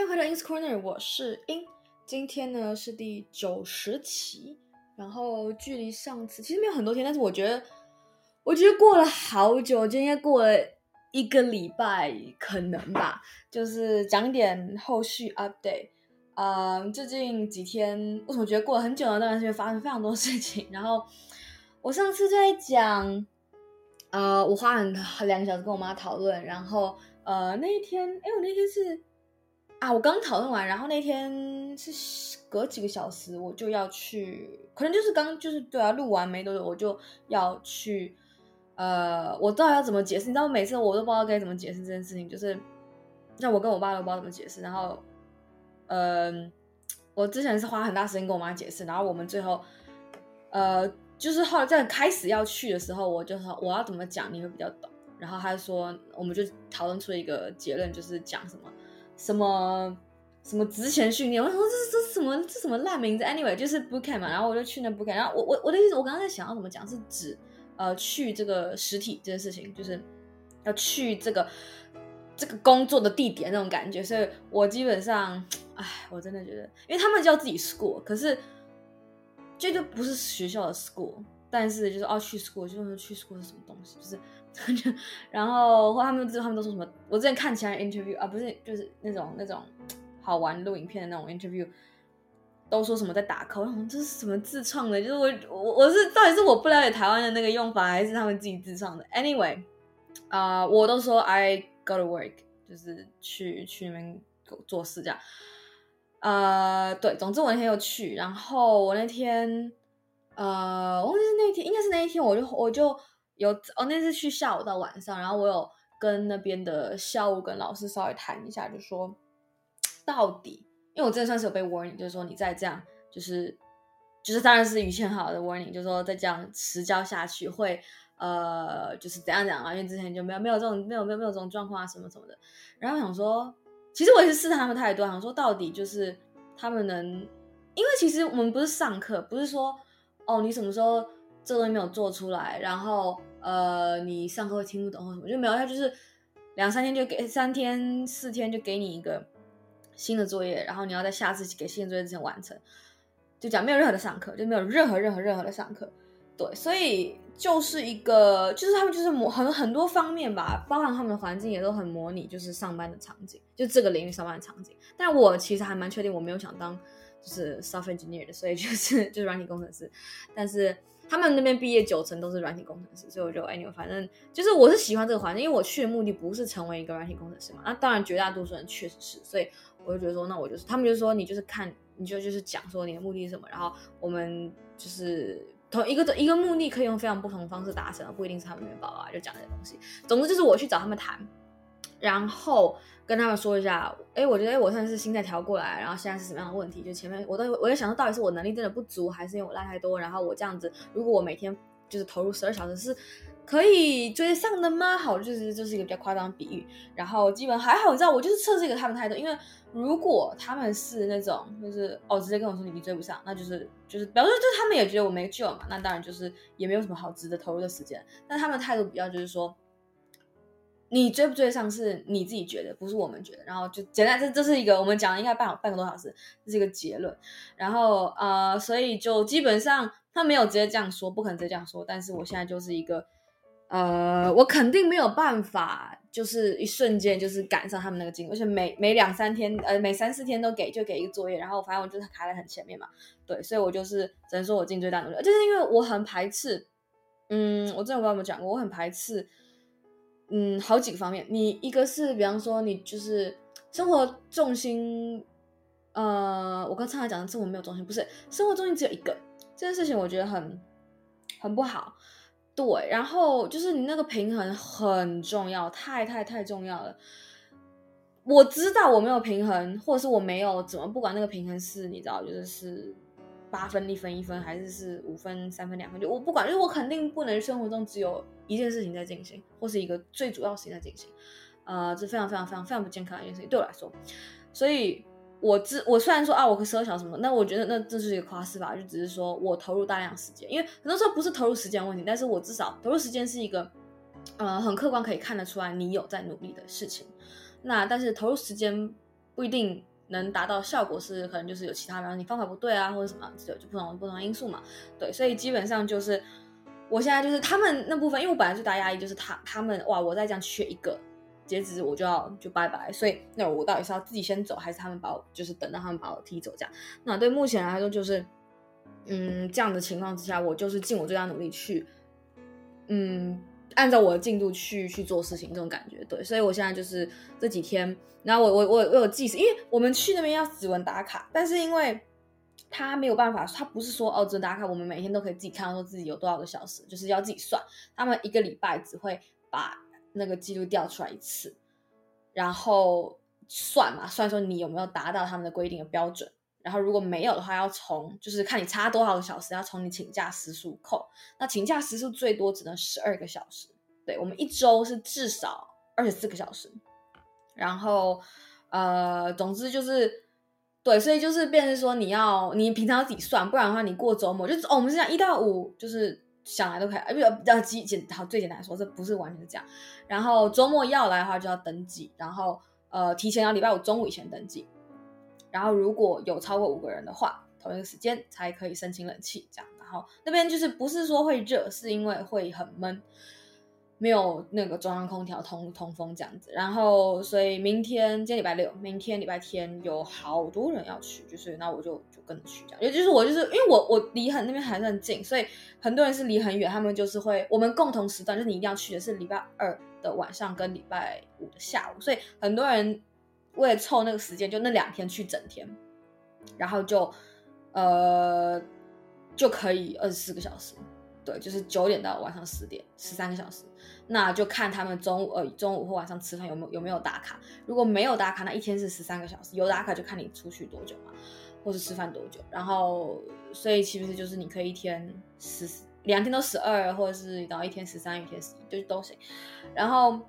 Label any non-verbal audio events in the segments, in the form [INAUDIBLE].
欢迎回到 In's Corner，我是 In。今天呢是第九十期，然后距离上次其实没有很多天，但是我觉得，我觉得过了好久，今天过了一个礼拜，可能吧。就是讲点后续 update。嗯，最近几天为什么觉得过了很久呢？当然是因为发生非常多事情。然后我上次在讲，呃，我花很两个小时跟我妈讨论，然后呃那一天，哎，我那天是。啊，我刚讨论完，然后那天是隔几个小时我就要去，可能就是刚就是对啊，录完没多久我就要去，呃，我到底要怎么解释？你知道，每次我都不知道该怎么解释这件事情，就是让我跟我爸都不知道怎么解释。然后，嗯、我之前是花很大时间跟我妈解释，然后我们最后，呃，就是后来在开始要去的时候，我就说我要怎么讲你会比较懂。然后他就说，我们就讨论出一个结论，就是讲什么。什么什么职前训练？我说这这什么这什么烂名字？Anyway，就是 book camp 嘛，然后我就去那 book camp。然后我我我的意思，我刚刚在想要怎么讲，是指呃去这个实体这件事情，就是要去这个这个工作的地点那种感觉。所以我基本上，哎，我真的觉得，因为他们叫自己 school，可是这就不是学校的 school，但是就是哦去 school，就是去 school 是什么东西，就是。[LAUGHS] 然后后他们他们都说什么？我之前看其他 interview 啊，不是就是那种那种 [TSK] 好玩录影片的那种 interview，都说什么在打 code。我想这是什么自创的？就是我我我是到底是我不了解台湾的那个用法，还是他们自己自创的？Anyway，啊、我都说 I go to work，就是去去那边做事这样。呃，对，总之我那天又去，然后我那天呃，我忘记是那天，应该是那一天，我就我就。有哦，那次去下午到晚上，然后我有跟那边的校务跟老师稍微谈一下，就说到底，因为我真的算是有被 warning，就是说你再这样，就是就是当然是语气很好的 warning，就是说再这样迟交下去会呃就是怎样怎样啊，因为之前就没有没有这种没有没有没有这种状况啊什么什么的。然后想说，其实我也是试探他们太多，想说到底就是他们能，因为其实我们不是上课，不是说哦你什么时候这个东西没有做出来，然后。呃，你上课会听不懂或什么，就没有，他就是两三天就给三天四天就给你一个新的作业，然后你要在下次给新的作业之前完成，就讲没有任何的上课，就没有任何任何任何的上课，对，所以就是一个，就是他们就是模很很多方面吧，包含他们的环境也都很模拟，就是上班的场景，就这个领域上班的场景。但我其实还蛮确定我没有想当就是 software engineer 的，所以就是 [LAUGHS] 就是软体工程师，但是。他们那边毕业九成都是软体工程师，所以我就哎，你反正就是我是喜欢这个环境，因为我去的目的不是成为一个软体工程师嘛。那当然绝大多数人确实是，所以我就觉得说，那我就是他们就说你就是看，你就就是讲说你的目的是什么，然后我们就是同一个一个目的可以用非常不同的方式达成，而不一定是他们面包啊，就讲这些东西。总之就是我去找他们谈，然后。跟他们说一下，哎，我觉得我算是心态调过来，然后现在是什么样的问题？就前面我都我在想说，到底是我能力真的不足，还是因为我赖太多？然后我这样子，如果我每天就是投入十二小时，是可以追上的吗？好，就是就是一个比较夸张的比喻。然后基本还好，你知道，我就是测试一个他们态度，因为如果他们是那种就是哦，直接跟我说你你追不上，那就是就是表示就他们也觉得我没救嘛，那当然就是也没有什么好值得投入的时间。但他们的态度比较就是说。你追不追得上是你自己觉得，不是我们觉得。然后就简单，这这是一个我们讲了应该半半个多小时，这是一个结论。然后呃，所以就基本上他没有直接这样说，不可能直接这样说。但是我现在就是一个呃，我肯定没有办法，就是一瞬间就是赶上他们那个进度，而且每每两三天呃，每三四天都给就给一个作业，然后反正我就是卡在很前面嘛。对，所以我就是只能说我尽最大努力，就是因为我很排斥，嗯，我真的不知道怎么讲过，我很排斥。嗯，好几个方面。你一个是，比方说，你就是生活重心，呃，我刚才讲的生活没有重心，不是生活重心只有一个，这件事情我觉得很很不好。对，然后就是你那个平衡很重要，太太太重要了。我知道我没有平衡，或者是我没有怎么，不管那个平衡是你知道，就是是。八分一分一分，还是是五分三分两分，就我不管，就是我肯定不能生活中只有一件事情在进行，或是一个最主要事情在进行，呃，这非常非常非常非常不健康的一件事情对我来说。所以我知我虽然说啊，我可以十二小时什么，那我觉得那这是一个夸饰吧，就只是说我投入大量时间，因为很多时候不是投入时间问题，但是我至少投入时间是一个呃很客观可以看得出来你有在努力的事情。那但是投入时间不一定能达到效果是可能就是有其他，比方你方法不对啊，或者什么，就就不同不同因素嘛。对，所以基本上就是我现在就是他们那部分，因为我本来最大压力就是他他们哇，我再这样缺一个截止我就要就拜拜，所以那我到底是要自己先走，还是他们把我就是等到他们把我踢走这样？那对目前来说就是嗯这样的情况之下，我就是尽我最大努力去嗯。按照我的进度去去做事情，这种感觉对，所以我现在就是这几天，然后我我我我有计时，因为我们去那边要指纹打卡，但是因为他没有办法，他不是说哦指纹打卡，我们每天都可以自己看到说自己有多少个小时，就是要自己算，他们一个礼拜只会把那个记录调出来一次，然后算嘛，算说你有没有达到他们的规定的标准。然后如果没有的话，要从就是看你差多少个小时，要从你请假时数扣。那请假时数最多只能十二个小时。对，我们一周是至少二十四个小时。然后呃，总之就是对，所以就是变成说你要你平常要自己算，不然的话你过周末就是哦，我们是这样一到五就是想来都可以，呃，比较比较简简好最简单来说，这不是完全是这样。然后周末要来的话就要登记，然后呃提前要礼拜五中午以前登记。然后如果有超过五个人的话，同一个时间才可以申请冷气，这样。然后那边就是不是说会热，是因为会很闷，没有那个中央空调通通风这样子。然后所以明天今天礼拜六，明天礼拜天有好多人要去，就是那我就就跟着去这样。也就是我就是因为我我离很那边还是很近，所以很多人是离很远，他们就是会我们共同时段，就是你一定要去的是礼拜二的晚上跟礼拜五的下午，所以很多人。为了凑那个时间，就那两天去整天，然后就，呃，就可以二十四个小时，对，就是九点到晚上十点，十三个小时。那就看他们中午呃中午或晚上吃饭有没有有没有打卡。如果没有打卡，那一天是十三个小时；有打卡就看你出去多久嘛，或是吃饭多久。然后，所以其实就是你可以一天十两天都十二，或者是然后一天十三，一天十一，就都行。然后，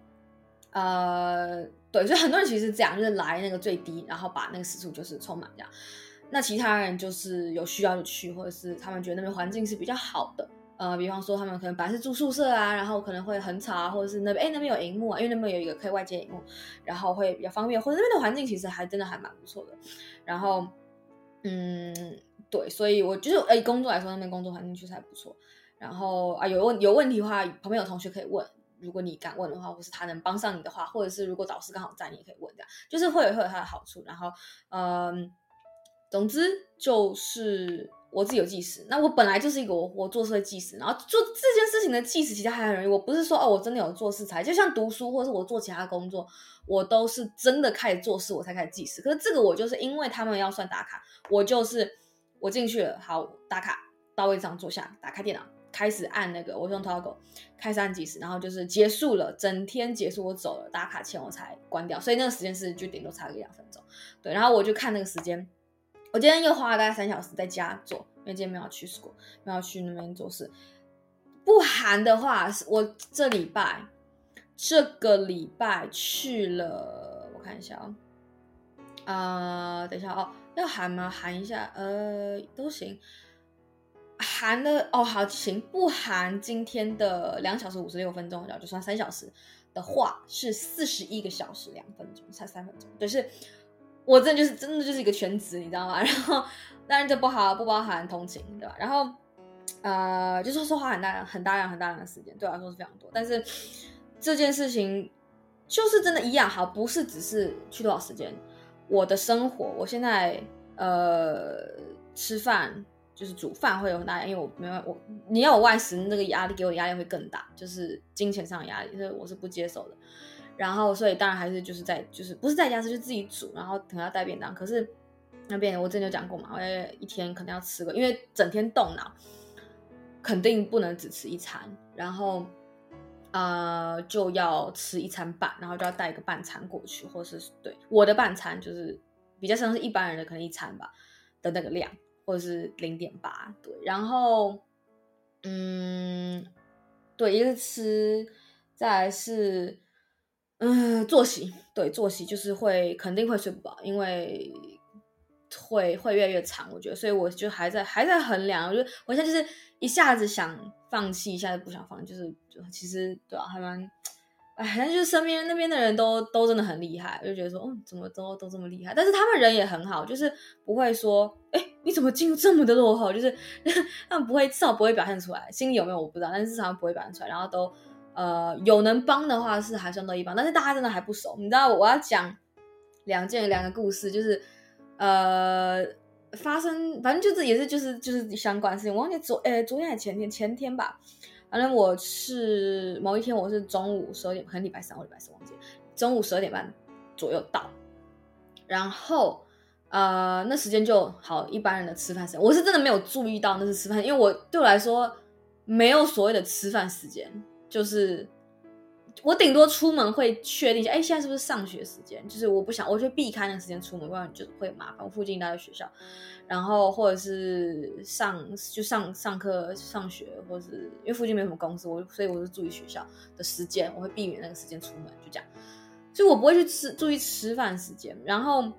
呃。对，所以很多人其实是这样，就是来那个最低，然后把那个时数就是充满这样。那其他人就是有需要就去，或者是他们觉得那边环境是比较好的，呃，比方说他们可能本来是住宿舍啊，然后可能会很吵啊，或者是那边哎那边有荧幕啊，因为那边有一个可以外接荧幕，然后会比较方便，或者那边的环境其实还真的还蛮不错的。然后，嗯，对，所以我就是哎工作来说，那边工作环境确实还不错。然后啊有问有问题的话，旁边有同学可以问。如果你敢问的话，或是他能帮上你的话，或者是如果导师刚好在，你也可以问这样，就是会有会有他的好处。然后，嗯，总之就是我自己有计时。那我本来就是一个我我做事的计时，然后做这件事情的计时其实还很容易。我不是说哦，我真的有做事才，就像读书或是我做其他工作，我都是真的开始做事我才开始计时。可是这个我就是因为他们要算打卡，我就是我进去了，好打卡，到位置上坐下，打开电脑。开始按那个，我用 Toggle 开始按计时，然后就是结束了，整天结束，我走了，打卡前我才关掉，所以那个时间是就顶多差个一两分钟。对，然后我就看那个时间，我今天又花了大概三小时在家做，因为今天没有去 school，没有去那边做事。不含的话，我这礼拜这个礼拜去了，我看一下哦，啊、等一下哦，要含吗？含一下，呃，都行。含的哦，好行，不含今天的两小时五十六分钟，然后就算三小时的话是四十一个小时两分钟，才三分钟。就是我真的就是真的就是一个全职，你知道吗？[LAUGHS] 然后当然这不好，不包含通勤，对吧？然后呃，就是说花很大量、很大量、很大量的时间，对我来说是非常多。但是这件事情就是真的一样好，不是只是去多少时间，我的生活，我现在呃吃饭。就是煮饭会有很大，因为我没有我，你要我外食，那个压力给我压力会更大，就是金钱上的压力，所以我是不接受的。然后，所以当然还是就是在就是不是在家吃，就自己煮，然后可能要带便当。可是那边我之前就讲过嘛，我一天可能要吃个，因为整天动脑，肯定不能只吃一餐，然后呃就要吃一餐半，然后就要带一个半餐过去，或是对我的半餐就是比较像是一般人的可能一餐吧的那个量。或者是零点八，对，然后，嗯，对，一个吃，再来是，嗯，作息，对，作息就是会肯定会睡不饱，因为会会越来越长，我觉得，所以我就还在还在衡量，我觉得我现在就是一下子想放弃，一下子不想放，就是就其实对啊，还蛮哎，但就是身边那边的人都都真的很厉害，就觉得说，哦，怎么都都这么厉害？但是他们人也很好，就是不会说，哎，你怎么进入这么的落后？就是 [LAUGHS] 他们不会，至少不会表现出来。心里有没有我不知道，但是至少不会表现出来。然后都，呃，有能帮的话是还算都一帮，但是大家真的还不熟。你知道我要讲两件两个故事，就是呃，发生反正就是也是就是就是相关事情。我忘记昨哎昨天还是前天前天吧。反正我是某一天，我是中午十二点，可能礼拜三或礼拜四忘记，中午十二点半左右到，然后呃，那时间就好一般人的吃饭时间，我是真的没有注意到那是吃饭，因为我对我来说没有所谓的吃饭时间，就是。我顶多出门会确定一下，哎，现在是不是上学时间？就是我不想，我就避开那个时间出门，不然就会麻烦。我附近大概学校，然后或者是上就上上课、上学，或者是因为附近没什么公司，我所以我就注意学校的时间，我会避免那个时间出门，就这样。所以我不会去吃注意吃饭时间。然后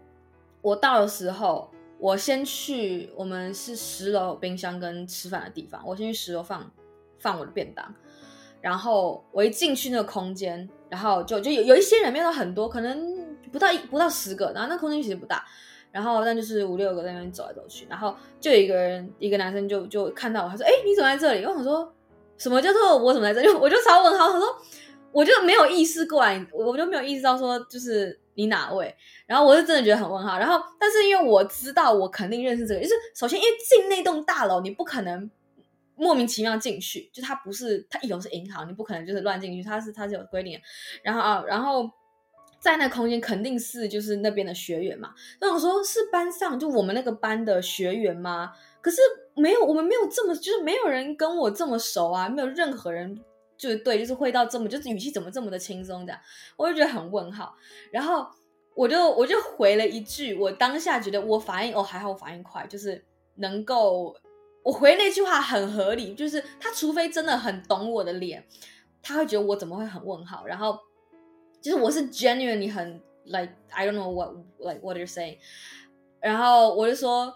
我到的时候，我先去我们是十楼冰箱跟吃饭的地方，我先去十楼放放我的便当。然后我一进去那个空间，然后就就有有一些人，没有很多，可能不到一不到十个，然后那空间其实不大，然后但就是五六个在那边走来走去，然后就有一个人，一个男生就就看到我，他说：“哎，你怎么在这里？”因为我说：“什么叫做我怎么在这里？”我就超问号，他说：“我就没有意识过来，我就没有意识到说就是你哪位？”然后我是真的觉得很问号。然后但是因为我知道我肯定认识这个，就是首先因为进那栋大楼，你不可能。莫名其妙进去，就他不是他一楼是银行，你不可能就是乱进去，他是他是有规定。然后啊，然后在那空间肯定是就是那边的学员嘛。那我说是班上就我们那个班的学员吗？可是没有，我们没有这么就是没有人跟我这么熟啊，没有任何人就是对，就是会到这么就是语气怎么这么的轻松这样，我就觉得很问号。然后我就我就回了一句，我当下觉得我反应哦还好，我反应快，就是能够。我回那句话很合理，就是他除非真的很懂我的脸，他会觉得我怎么会很问号。然后就是我是 genuinely 很 like I don't know what like what you're saying。然后我就说，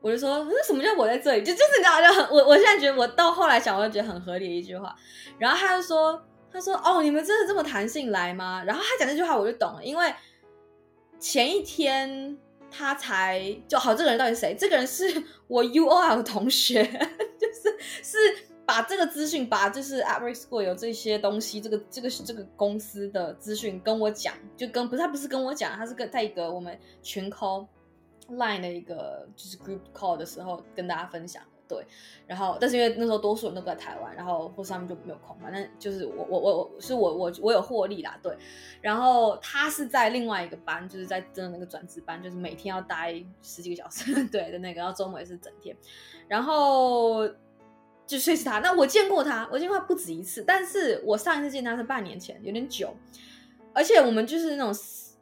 我就说，那什么叫我在这里？就就是你知道，就很我我现在觉得我到后来想，我就觉得很合理的一句话。然后他就说，他说哦，你们真的这么弹性来吗？然后他讲这句话我就懂了，因为前一天。他才就好，这个人到底是谁？这个人是 [LAUGHS] 我 UOL 同学，[LAUGHS] 就是是把这个资讯，把就是 Upwork School 有这些东西，这个这个是这个公司的资讯跟我讲，就跟不是他不是跟我讲，他是跟在一个我们群 call line 的一个就是 group call 的时候跟大家分享。对，然后但是因为那时候多数人都不在台湾，然后或是他们就没有空，反正就是我我我我是我我我有获利啦，对。然后他是在另外一个班，就是在的那个转职班，就是每天要待十几个小时，[LAUGHS] 对的那个，然后周末也是整天。然后就所以是他，那我见过他，我见过他不止一次，但是我上一次见他是半年前，有点久，而且我们就是那种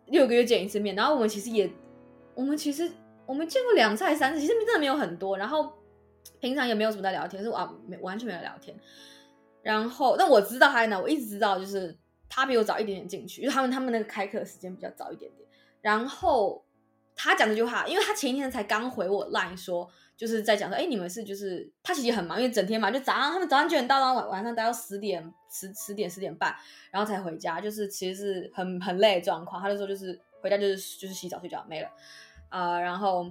六个月见一次面，然后我们其实也，我们其实我们见过两次还三次，其实真的没有很多，然后。平常也没有什么在聊天，是啊，没完全没有聊天。然后，但我知道他在哪，我一直知道，就是他比我早一点点进去，因为他们他们那个开课时间比较早一点点。然后他讲这句话，因为他前一天才刚回我 line 说，就是在讲说，哎，你们是就是他其实很忙，因为整天嘛，就早上他们早上九点到，然后晚晚上待到十点十十点十点半，然后才回家，就是其实是很很累的状况。他就说就是回家就是就是洗澡睡觉没了啊、然后。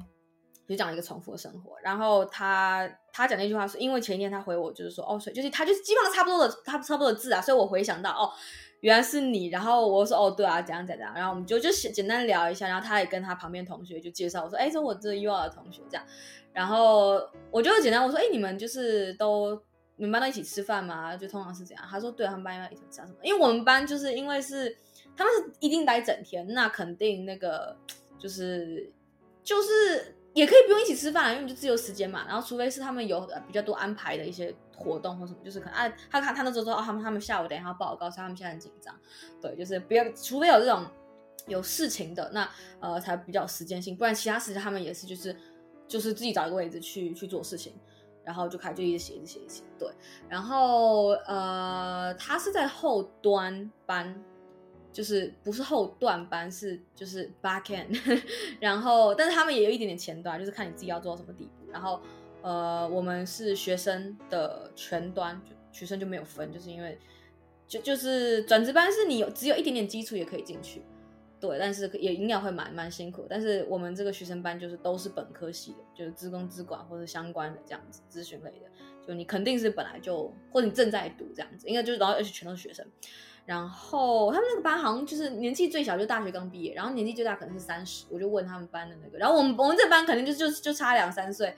就讲了一个重复的生活，然后他他讲那句话是因为前一天他回我就是说哦，所以就是他就是基本上差不多的，他差不多的字啊，所以我回想到哦，原来是你，然后我说哦对啊，怎样怎样，然后我们就就简单聊一下，然后他也跟他旁边同学就介绍我说哎，这我这 UR 的同学这样，然后我就简单我说哎，你们就是都你们班都一起吃饭吗？就通常是这样，他说对，他们班要一起吃什么？因为我们班就是因为是他们是一定待整天，那肯定那个就是就是。也可以不用一起吃饭，因为就自由时间嘛。然后除非是他们有比较多安排的一些活动或什么，就是可能啊，他他他那时候说哦，他们他们下午等一下要报告，所以他们现在很紧张。对，就是不要，除非有这种有事情的，那呃才比较时间性，不然其他时间他们也是就是就是自己找一个位置去去做事情，然后就开始就一直写一直写一直写。对，然后呃他是在后端班。就是不是后段班，是就是 back end，[LAUGHS] 然后但是他们也有一点点前端，就是看你自己要做到什么地步。然后呃，我们是学生的全端，就学生就没有分，就是因为就就是转职班是你有只有一点点基础也可以进去，对，但是也应该会蛮蛮辛苦。但是我们这个学生班就是都是本科系的，就是资工资管或者相关的这样子咨询类的，就你肯定是本来就或者你正在读这样子，应该就是然后而且全都是学生。然后他们那个班好像就是年纪最小就大学刚毕业，然后年纪最大可能是三十，我就问他们班的那个，然后我们我们这班肯定就就就差两三岁，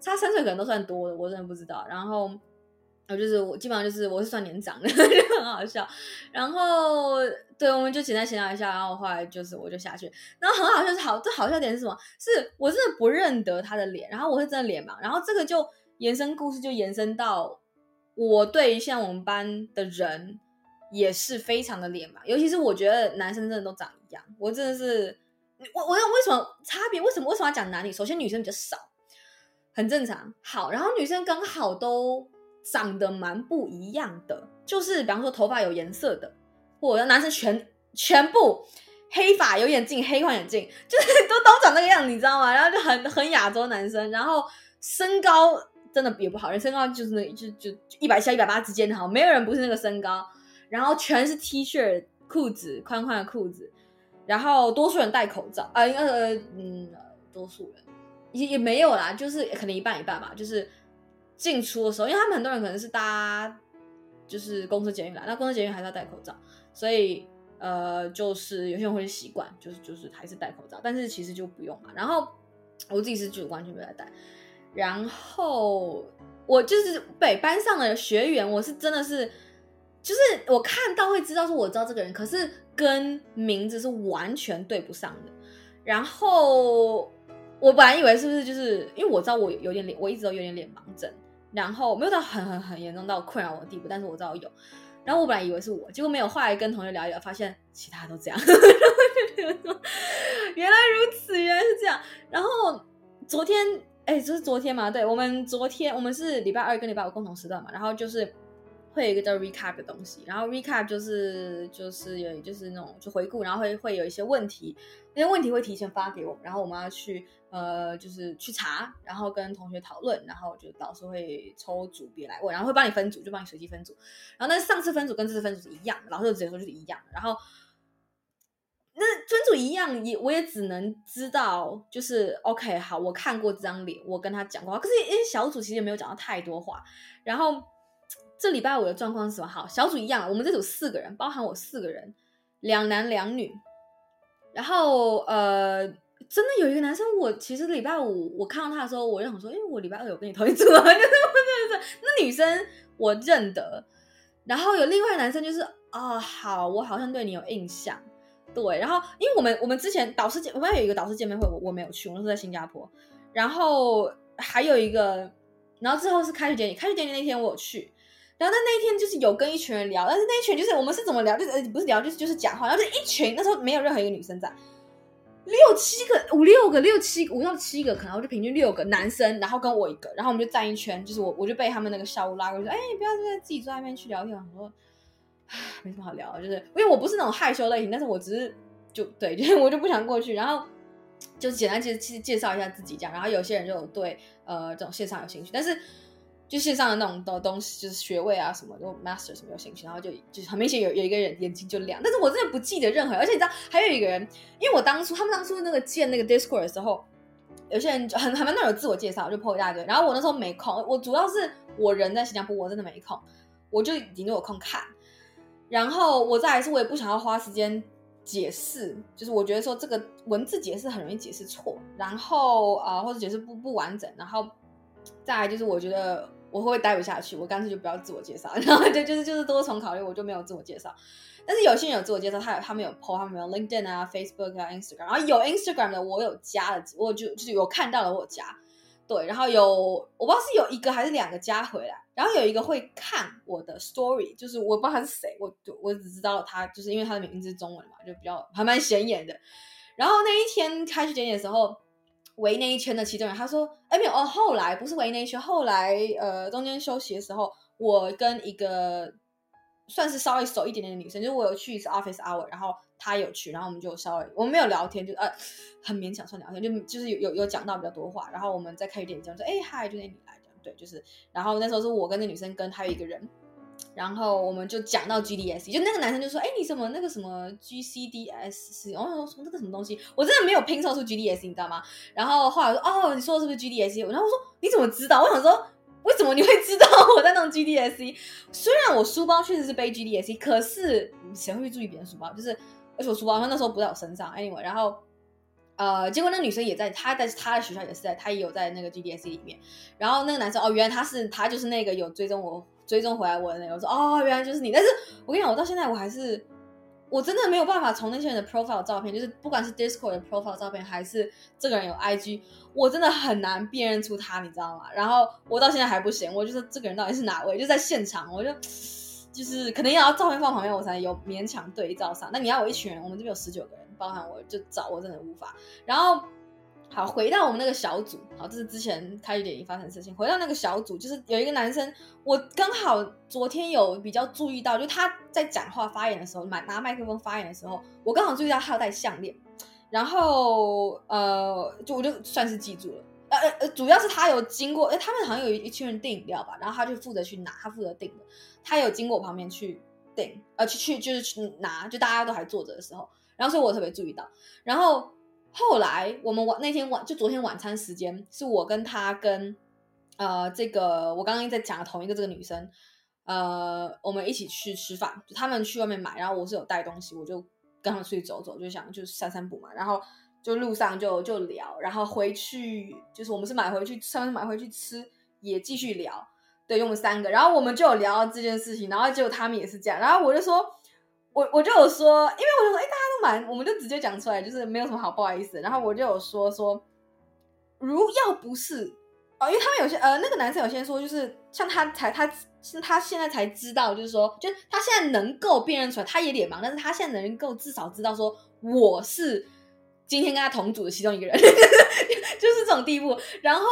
差三岁可能都算多的，我真的不知道。然后我就是我基本上就是我是算年长的，[LAUGHS] 就很好笑。然后对，我们就简单闲聊一下，然后后来就是我就下去，然后很好笑是好，这好笑点是什么？是我真的不认得他的脸，然后我是真的脸盲，然后这个就延伸故事就延伸到我对像我们班的人。也是非常的脸吧，尤其是我觉得男生真的都长一样，我真的是，我我要为什么差别？为什么为什么要讲男女？首先女生比较少，很正常。好，然后女生刚好都长得蛮不一样的，就是比方说头发有颜色的，或者男生全全部黑发有眼镜黑框眼镜，就是都都长那个样子，你知道吗？然后就很很亚洲男生，然后身高真的也不好，人身高就是那就就一百七一百八之间，好，没有人不是那个身高。然后全是 T 恤、裤子，宽宽的裤子。然后多数人戴口罩，啊、呃，呃，嗯，多数人也也没有啦，就是可能一半一半吧。就是进出的时候，因为他们很多人可能是搭就是公车、捷运来，那公车、捷运还是要戴口罩，所以呃，就是有些人会习惯，就是就是还是戴口罩，但是其实就不用嘛。然后我自己是就完全没有戴。然后我就是北班上的学员，我是真的是。就是我看到会知道说我知道这个人，可是跟名字是完全对不上的。然后我本来以为是不是就是因为我知道我有点脸，我一直都有点脸盲症，然后没有到很很很严重到困扰我的地步，但是我知道有。然后我本来以为是我，结果没有。后来跟同学聊一聊，发现其他都这样。[LAUGHS] 原来如此，原来是这样。然后昨天，哎，就是昨天嘛，对，我们昨天我们是礼拜二跟礼拜五共同时段嘛，然后就是。会有一个叫 recap 的东西，然后 recap 就是就是有就是那种就回顾，然后会会有一些问题，那些问题会提前发给我，然后我们要去呃就是去查，然后跟同学讨论，然后就导师会抽组别来问，然后会帮你分组，就帮你随机分组，然后那上次分组跟这次分组是一样，老师就直接说就是一样，然后那分组一样也我也只能知道就是 OK 好，我看过这张脸，我跟他讲过话，可是因为小组其实也没有讲到太多话，然后。这礼拜五的状况是什么？好，小组一样，我们这组四个人，包含我四个人，两男两女。然后呃，真的有一个男生，我其实礼拜五我看到他的时候，我就想说，因为我礼拜二有跟你同一组啊，[LAUGHS] 就是不是那女生我认得。然后有另外男生，就是、哦，好，我好像对你有印象。对，然后因为我们我们之前导师见，我们有一个导师见面会，我我没有去，我是在新加坡。然后还有一个，然后之后是开学典礼，开学典礼那天我有去。然后在那一天就是有跟一群人聊，但是那一群就是我们是怎么聊，就是呃不是聊，就是就是讲话，然后就一群那时候没有任何一个女生在，六七个五六个六七五到七个可能我就平均六个男生，然后跟我一个，然后我们就站一圈，就是我我就被他们那个校务拉过去，哎，不要在自己坐在那边去聊天，我说，唉，没什么好聊，就是因为我不是那种害羞类型，但是我只是就对，就是我就不想过去，然后就简单介介介绍一下自己这样，然后有些人就有对呃这种线上有兴趣，但是。就线上的那种的东西，就是学位啊什么，就 master 什么有兴趣，然后就就很明显有有一个人眼睛就亮，但是我真的不记得任何，而且你知道还有一个人，因为我当初他们当初那个建那个 Discord 的时候，有些人就很很蛮多有自我介绍，就 po 一大堆，然后我那时候没空，我主要是我人在新加坡，我真的没空，我就已经有空看，然后我再来是我也不想要花时间解释，就是我觉得说这个文字解释很容易解释错，然后啊、或者解释不不完整，然后再来就是我觉得。我会不会待不下去？我干脆就不要自我介绍，[LAUGHS] 然后就就是就是多重考虑，我就没有自我介绍。但是有些人有自我介绍，他有他们有 po，他们有 LinkedIn 啊、Facebook 啊、Instagram，然后有 Instagram 的我有加了，我就就是有看到了我加，对，然后有我不知道是有一个还是两个加回来，然后有一个会看我的 Story，就是我不知道他是谁，我就我只知道他就是因为他的名字是中文嘛，就比较还蛮显眼的。然后那一天开学典礼的时候。围那一圈的其中人，他说：“哎，没有哦，后来不是围那一圈，后来呃，中间休息的时候，我跟一个算是稍微熟一点点的女生，就是我有去一次 office hour，然后她有去，然后我们就稍微我们没有聊天，就呃很勉强算聊天，就就是有有有讲到比较多话，然后我们再开一点讲说，哎嗨，就是你来讲，对，就是，然后那时候是我跟那女生跟还有一个人，然后我们就讲到 GDS，就那个男生就说：“哎，你什么那个什么 GCDS 是？哦，从这个什么东西，我真的没有拼凑出 GDS，你知道吗？”然后后来说：“哦，你说的是不是 GDS？” 然后我说：“你怎么知道？”我想说：“为什么你会知道我在弄 GDS？虽然我书包确实是背 GDS，可是谁会注意别人书包？就是而且我书包那时候不在我身上，anyway，然后。”呃，结果那女生也在，她在她的学校也是在，她也有在那个 GDS 里面。然后那个男生，哦，原来他是他就是那个有追踪我追踪回来我的那个。我说，哦，原来就是你。但是我跟你讲，我到现在我还是我真的没有办法从那些人的 profile 照片，就是不管是 Discord 的 profile 照片，还是这个人有 IG，我真的很难辨认出他，你知道吗？然后我到现在还不行，我就说这个人到底是哪位？就在现场，我就就是可能要照片放旁边，我才有勉强对照上。那你要我一群人，我们这边有十九个人。包含我就找我真的无法，然后好回到我们那个小组，好，这是之前开学典礼发生的事情。回到那个小组，就是有一个男生，我刚好昨天有比较注意到，就他在讲话发言的时候，拿拿麦克风发言的时候，我刚好注意到他有戴项链，然后呃，就我就算是记住了，呃呃，主要是他有经过，哎，他们好像有一群人订饮料吧，然后他就负责去拿，他负责订的，他有经过我旁边去订，呃，去去就是去拿，就大家都还坐着的时候。然后所以我特别注意到，然后后来我们晚那天晚就昨天晚餐时间是我跟他跟呃这个我刚刚在讲的同一个这个女生，呃我们一起去吃饭，他们去外面买，然后我是有带东西，我就跟他们出去走走，就想就散散步嘛，然后就路上就就聊，然后回去就是我们是买回去上次买回去吃也继续聊，对，我们三个，然后我们就有聊到这件事情，然后结果他们也是这样，然后我就说。我我就有说，因为我就说，哎、大家都蛮，我们就直接讲出来，就是没有什么好不好意思。然后我就有说说，如要不是哦，因为他们有些呃，那个男生有些说，就是像他才他是他现在才知道，就是说，就他现在能够辨认出来，他也脸盲，但是他现在能够至少知道说我是今天跟他同组的其中一个人，[LAUGHS] 就是这种地步。然后。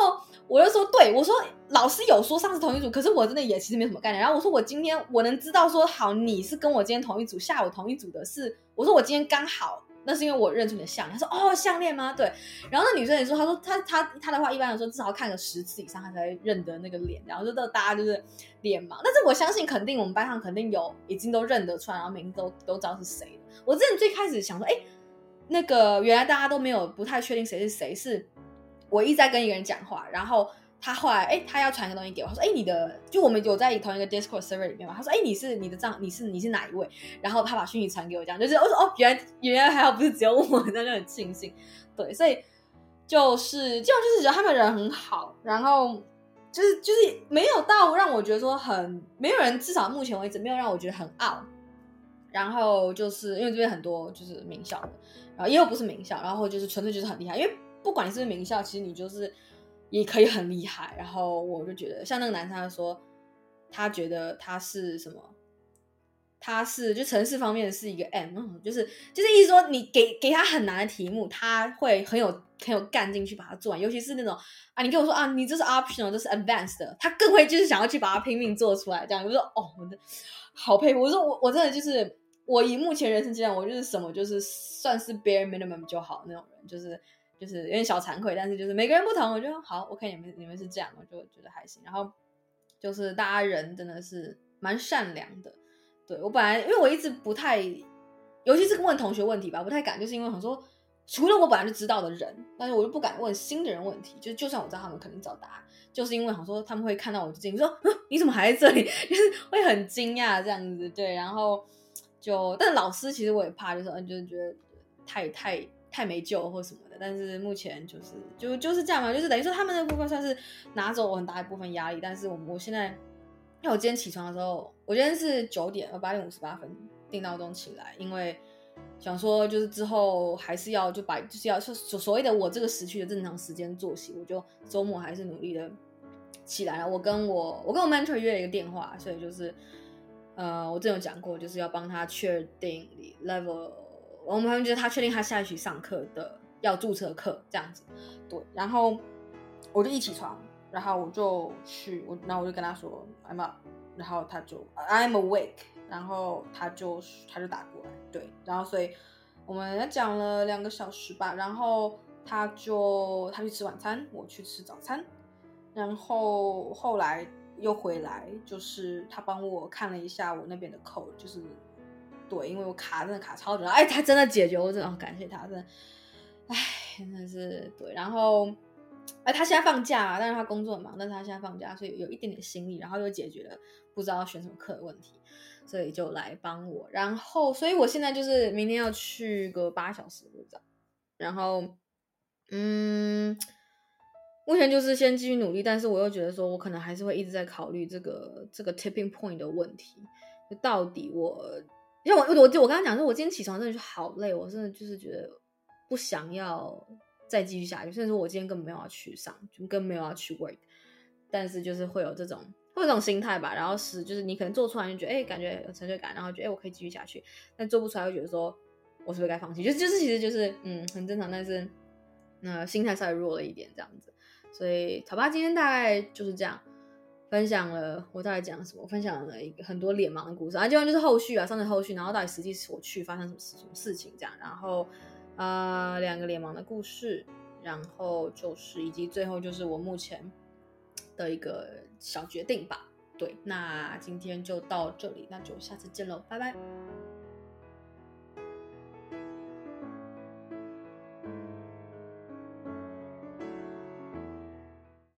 我就说，对，我说老师有说上次同一组，可是我真的也其实没什么概念。然后我说我今天我能知道说好，你是跟我今天同一组，下午同一组的是，我说我今天刚好，那是因为我认出你的项链。他说哦，项链吗？对。然后那女生也说，她说她她她的话一般来说至少看个十次以上，她才会认得那个脸。然后就大家就是脸盲，但是我相信肯定我们班上肯定有已经都认得出来，然后名字都都知道是谁。我之前最开始想说，哎，那个原来大家都没有不太确定谁是谁是。我一直在跟一个人讲话，然后他后来，哎，他要传一个东西给我，他说，哎，你的，就我们有在同一个 Discord server 里面嘛，他说，哎，你是你的账，你是你是哪一位？然后他把讯息传给我，这样就是，我说，哦，原来原来还好，不是只有我，那就很庆幸，对，所以就是这样，就是觉得他们人很好，然后就是就是没有到让我觉得说很没有人，至少目前为止没有让我觉得很傲，然后就是因为这边很多就是名校的，然后也有不是名校，然后就是纯粹就是很厉害，因为。不管你是不是名校，其实你就是也可以很厉害。然后我就觉得，像那个男生他说，他觉得他是什么？他是就城市方面是一个 M，就是就是意思说，你给给他很难的题目，他会很有很有干劲去把它做完。尤其是那种啊，你跟我说啊，你这是 optional，这是 advanced 的，他更会就是想要去把它拼命做出来。这样我说哦，我的好佩服。我说我我真的就是我以目前人生阶段，我就是什么就是算是 bare minimum 就好那种人，就是。就是有点小惭愧，但是就是每个人不同，我觉得好，OK，你们你们是这样，我就觉得还行。然后就是大家人真的是蛮善良的，对，我本来因为我一直不太，尤其是问同学问题吧，不太敢，就是因为很说除了我本来就知道的人，但是我就不敢问新的人问题，就就算我知道他们肯定找答案，就是因为想说他们会看到我就进说，你怎么还在这里，[LAUGHS] 就是会很惊讶这样子，对，然后就但老师其实我也怕，就是嗯，就是觉得太太。太没救或什么的，但是目前就是就就是这样嘛，就是等于说他们那部分算是拿走我很大一部分压力，但是我我现在，因为我今天起床的时候，我今天是九点，呃八点五十八分定闹钟起来，因为想说就是之后还是要就把就是要所所谓的我这个时区的正常时间作息，我就周末还是努力的起来了。我跟我我跟我 mentor 约了一个电话，所以就是呃我之前有讲过，就是要帮他确定 level。我们还觉得他确定他下一期上课的要注册课这样子，对，然后我就一起床，然后我就去，我然后我就跟他说 I'm up，然后他就 I'm awake，然后他就他就打过来，对，然后所以我们讲了两个小时吧，然后他就他去吃晚餐，我去吃早餐，然后后来又回来，就是他帮我看了一下我那边的课就是对，因为我卡真的卡超久，哎，他真的解决，我真的感谢他，真的，哎，真的是对。然后，哎，他现在放假，但是他工作很忙，但是他现在放假，所以有一点点心力，然后又解决了不知道选什么课的问题，所以就来帮我。然后，所以我现在就是明天要去个八小时，不知道。然后，嗯。目前就是先继续努力，但是我又觉得说，我可能还是会一直在考虑这个这个 tipping point 的问题，就到底我，因为我我我刚刚讲说，我今天起床真的就好累，我真的就是觉得不想要再继续下去，甚至说我今天根本没有要去上，就根本没有要去 work，但是就是会有这种会有这种心态吧，然后是就是你可能做出来就觉得哎、感觉有成就感，然后觉得哎、我可以继续下去，但做不出来又觉得说我是不是该放弃，就就是其实就是嗯很正常，但是那、心态稍微弱了一点这样子。所以，好吧，今天大概就是这样，分享了我大概讲什么，分享了一个很多脸盲的故事，啊，接下来就是后续啊，上次后续，然后到底实际我去发生什么事什么事情这样，然后呃，两个脸盲的故事，然后就是以及最后就是我目前的一个小决定吧。对，那今天就到这里，那就下次见喽，拜拜。